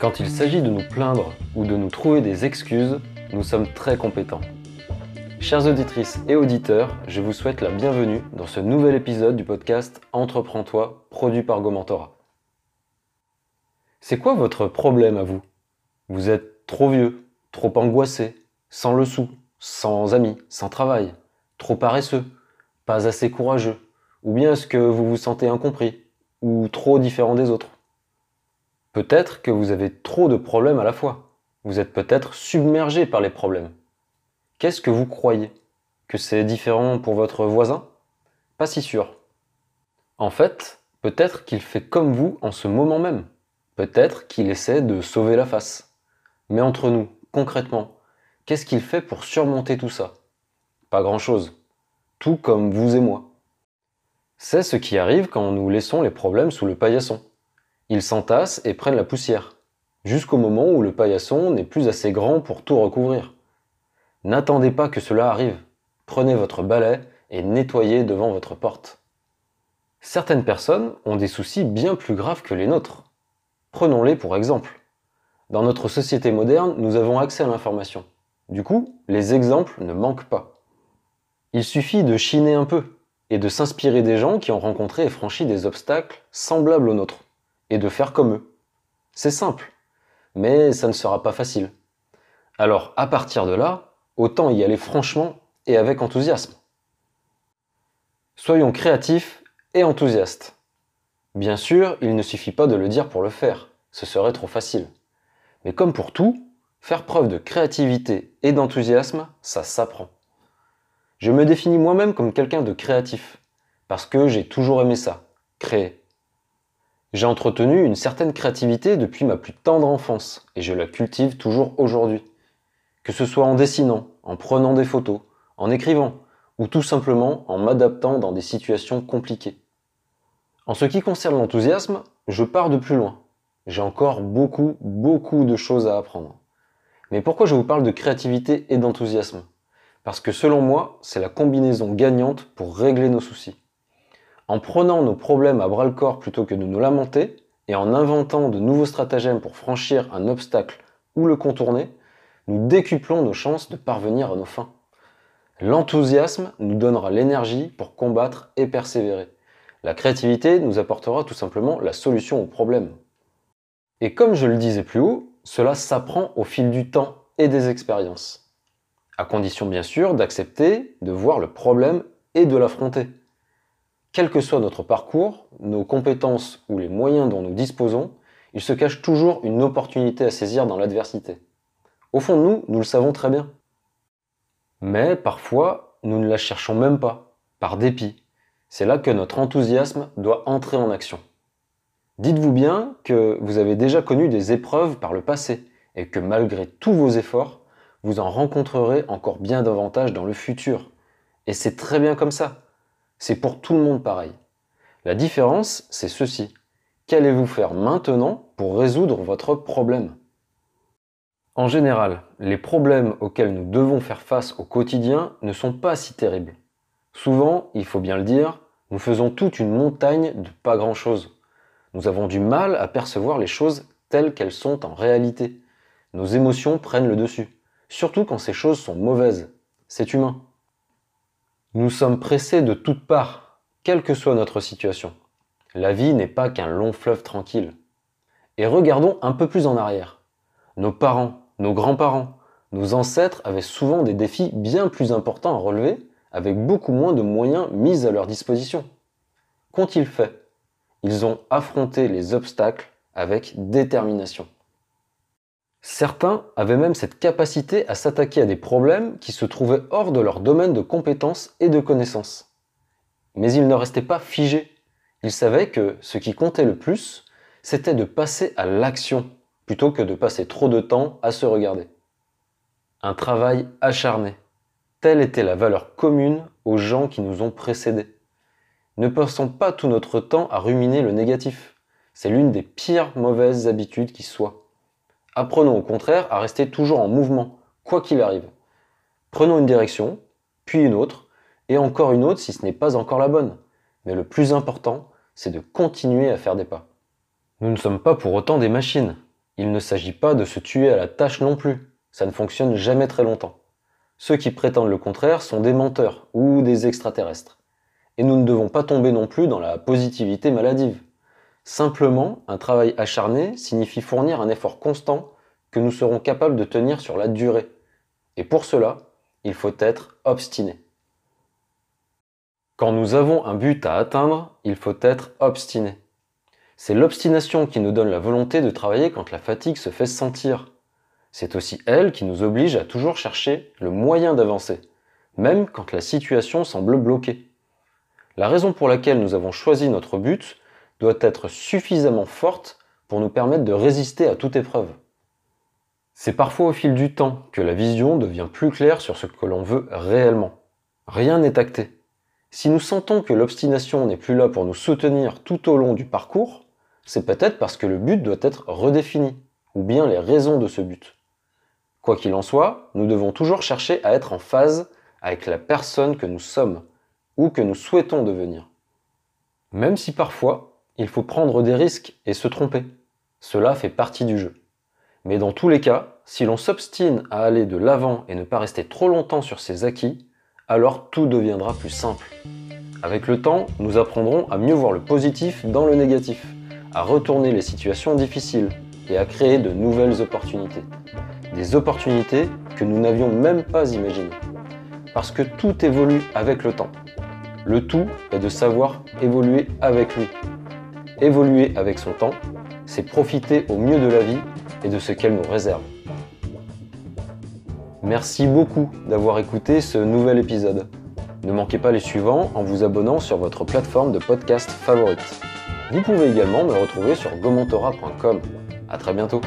Quand il s'agit de nous plaindre ou de nous trouver des excuses, nous sommes très compétents. Chères auditrices et auditeurs, je vous souhaite la bienvenue dans ce nouvel épisode du podcast Entreprends-toi, produit par Gomentora. C'est quoi votre problème à vous? Vous êtes trop vieux, trop angoissé, sans le sou, sans amis, sans travail, trop paresseux, pas assez courageux, ou bien est-ce que vous vous sentez incompris, ou trop différent des autres? Peut-être que vous avez trop de problèmes à la fois. Vous êtes peut-être submergé par les problèmes. Qu'est-ce que vous croyez Que c'est différent pour votre voisin? Pas si sûr. En fait, peut-être qu'il fait comme vous en ce moment même. Peut-être qu'il essaie de sauver la face. Mais entre nous, concrètement, qu'est-ce qu'il fait pour surmonter tout ça? Pas grand-chose. Tout comme vous et moi. C'est ce qui arrive quand nous laissons les problèmes sous le paillasson. Ils s'entassent et prennent la poussière, jusqu'au moment où le paillasson n'est plus assez grand pour tout recouvrir. N'attendez pas que cela arrive. Prenez votre balai et nettoyez devant votre porte. Certaines personnes ont des soucis bien plus graves que les nôtres. Prenons-les pour exemple. Dans notre société moderne, nous avons accès à l'information. Du coup, les exemples ne manquent pas. Il suffit de chiner un peu et de s'inspirer des gens qui ont rencontré et franchi des obstacles semblables aux nôtres et de faire comme eux. C'est simple, mais ça ne sera pas facile. Alors à partir de là, autant y aller franchement et avec enthousiasme. Soyons créatifs et enthousiastes. Bien sûr, il ne suffit pas de le dire pour le faire, ce serait trop facile. Mais comme pour tout, faire preuve de créativité et d'enthousiasme, ça s'apprend. Je me définis moi-même comme quelqu'un de créatif, parce que j'ai toujours aimé ça, créer. J'ai entretenu une certaine créativité depuis ma plus tendre enfance et je la cultive toujours aujourd'hui. Que ce soit en dessinant, en prenant des photos, en écrivant ou tout simplement en m'adaptant dans des situations compliquées. En ce qui concerne l'enthousiasme, je pars de plus loin. J'ai encore beaucoup, beaucoup de choses à apprendre. Mais pourquoi je vous parle de créativité et d'enthousiasme? Parce que selon moi, c'est la combinaison gagnante pour régler nos soucis. En prenant nos problèmes à bras le corps plutôt que de nous lamenter, et en inventant de nouveaux stratagèmes pour franchir un obstacle ou le contourner, nous décuplons nos chances de parvenir à nos fins. L'enthousiasme nous donnera l'énergie pour combattre et persévérer. La créativité nous apportera tout simplement la solution au problème. Et comme je le disais plus haut, cela s'apprend au fil du temps et des expériences. À condition bien sûr d'accepter de voir le problème et de l'affronter. Quel que soit notre parcours, nos compétences ou les moyens dont nous disposons, il se cache toujours une opportunité à saisir dans l'adversité. Au fond de nous, nous le savons très bien. Mais parfois, nous ne la cherchons même pas, par dépit. C'est là que notre enthousiasme doit entrer en action. Dites-vous bien que vous avez déjà connu des épreuves par le passé et que malgré tous vos efforts, vous en rencontrerez encore bien davantage dans le futur. Et c'est très bien comme ça. C'est pour tout le monde pareil. La différence, c'est ceci. Qu'allez-vous faire maintenant pour résoudre votre problème? En général, les problèmes auxquels nous devons faire face au quotidien ne sont pas si terribles. Souvent, il faut bien le dire, nous faisons toute une montagne de pas grand-chose. Nous avons du mal à percevoir les choses telles qu'elles sont en réalité. Nos émotions prennent le dessus, surtout quand ces choses sont mauvaises. C'est humain. Nous sommes pressés de toutes parts, quelle que soit notre situation. La vie n'est pas qu'un long fleuve tranquille. Et regardons un peu plus en arrière. Nos parents, nos grands-parents, nos ancêtres avaient souvent des défis bien plus importants à relever, avec beaucoup moins de moyens mis à leur disposition. Qu'ont-ils fait? Ils ont affronté les obstacles avec détermination. Certains avaient même cette capacité à s'attaquer à des problèmes qui se trouvaient hors de leur domaine de compétences et de connaissances. Mais ils ne restaient pas figés. Ils savaient que ce qui comptait le plus, c'était de passer à l'action plutôt que de passer trop de temps à se regarder. Un travail acharné. Telle était la valeur commune aux gens qui nous ont précédés. Ne passons pas tout notre temps à ruminer le négatif. C'est l'une des pires mauvaises habitudes qui soient. Apprenons au contraire à rester toujours en mouvement, quoi qu'il arrive. Prenons une direction, puis une autre, et encore une autre si ce n'est pas encore la bonne. Mais le plus important, c'est de continuer à faire des pas. Nous ne sommes pas pour autant des machines. Il ne s'agit pas de se tuer à la tâche non plus, ça ne fonctionne jamais très longtemps. Ceux qui prétendent le contraire sont des menteurs ou des extraterrestres. Et nous ne devons pas tomber non plus dans la positivité maladive. Simplement, un travail acharné signifie fournir un effort constant que nous serons capables de tenir sur la durée. Et pour cela, il faut être obstiné. Quand nous avons un but à atteindre, il faut être obstiné. C'est l'obstination qui nous donne la volonté de travailler quand la fatigue se fait sentir. C'est aussi elle qui nous oblige à toujours chercher le moyen d'avancer, même quand la situation semble bloquée. La raison pour laquelle nous avons choisi notre but doit être suffisamment forte pour nous permettre de résister à toute épreuve. C'est parfois au fil du temps que la vision devient plus claire sur ce que l'on veut réellement. Rien n'est acté. Si nous sentons que l'obstination n'est plus là pour nous soutenir tout au long du parcours, c'est peut-être parce que le but doit être redéfini, ou bien les raisons de ce but. Quoi qu'il en soit, nous devons toujours chercher à être en phase avec la personne que nous sommes, ou que nous souhaitons devenir. Même si parfois, il faut prendre des risques et se tromper. Cela fait partie du jeu. Mais dans tous les cas, si l'on s'obstine à aller de l'avant et ne pas rester trop longtemps sur ses acquis, alors tout deviendra plus simple. Avec le temps, nous apprendrons à mieux voir le positif dans le négatif à retourner les situations difficiles et à créer de nouvelles opportunités. Des opportunités que nous n'avions même pas imaginées. Parce que tout évolue avec le temps. Le tout est de savoir évoluer avec lui. Évoluer avec son temps, c'est profiter au mieux de la vie et de ce qu'elle nous réserve. Merci beaucoup d'avoir écouté ce nouvel épisode. Ne manquez pas les suivants en vous abonnant sur votre plateforme de podcast favorite. Vous pouvez également me retrouver sur gomontora.com. A très bientôt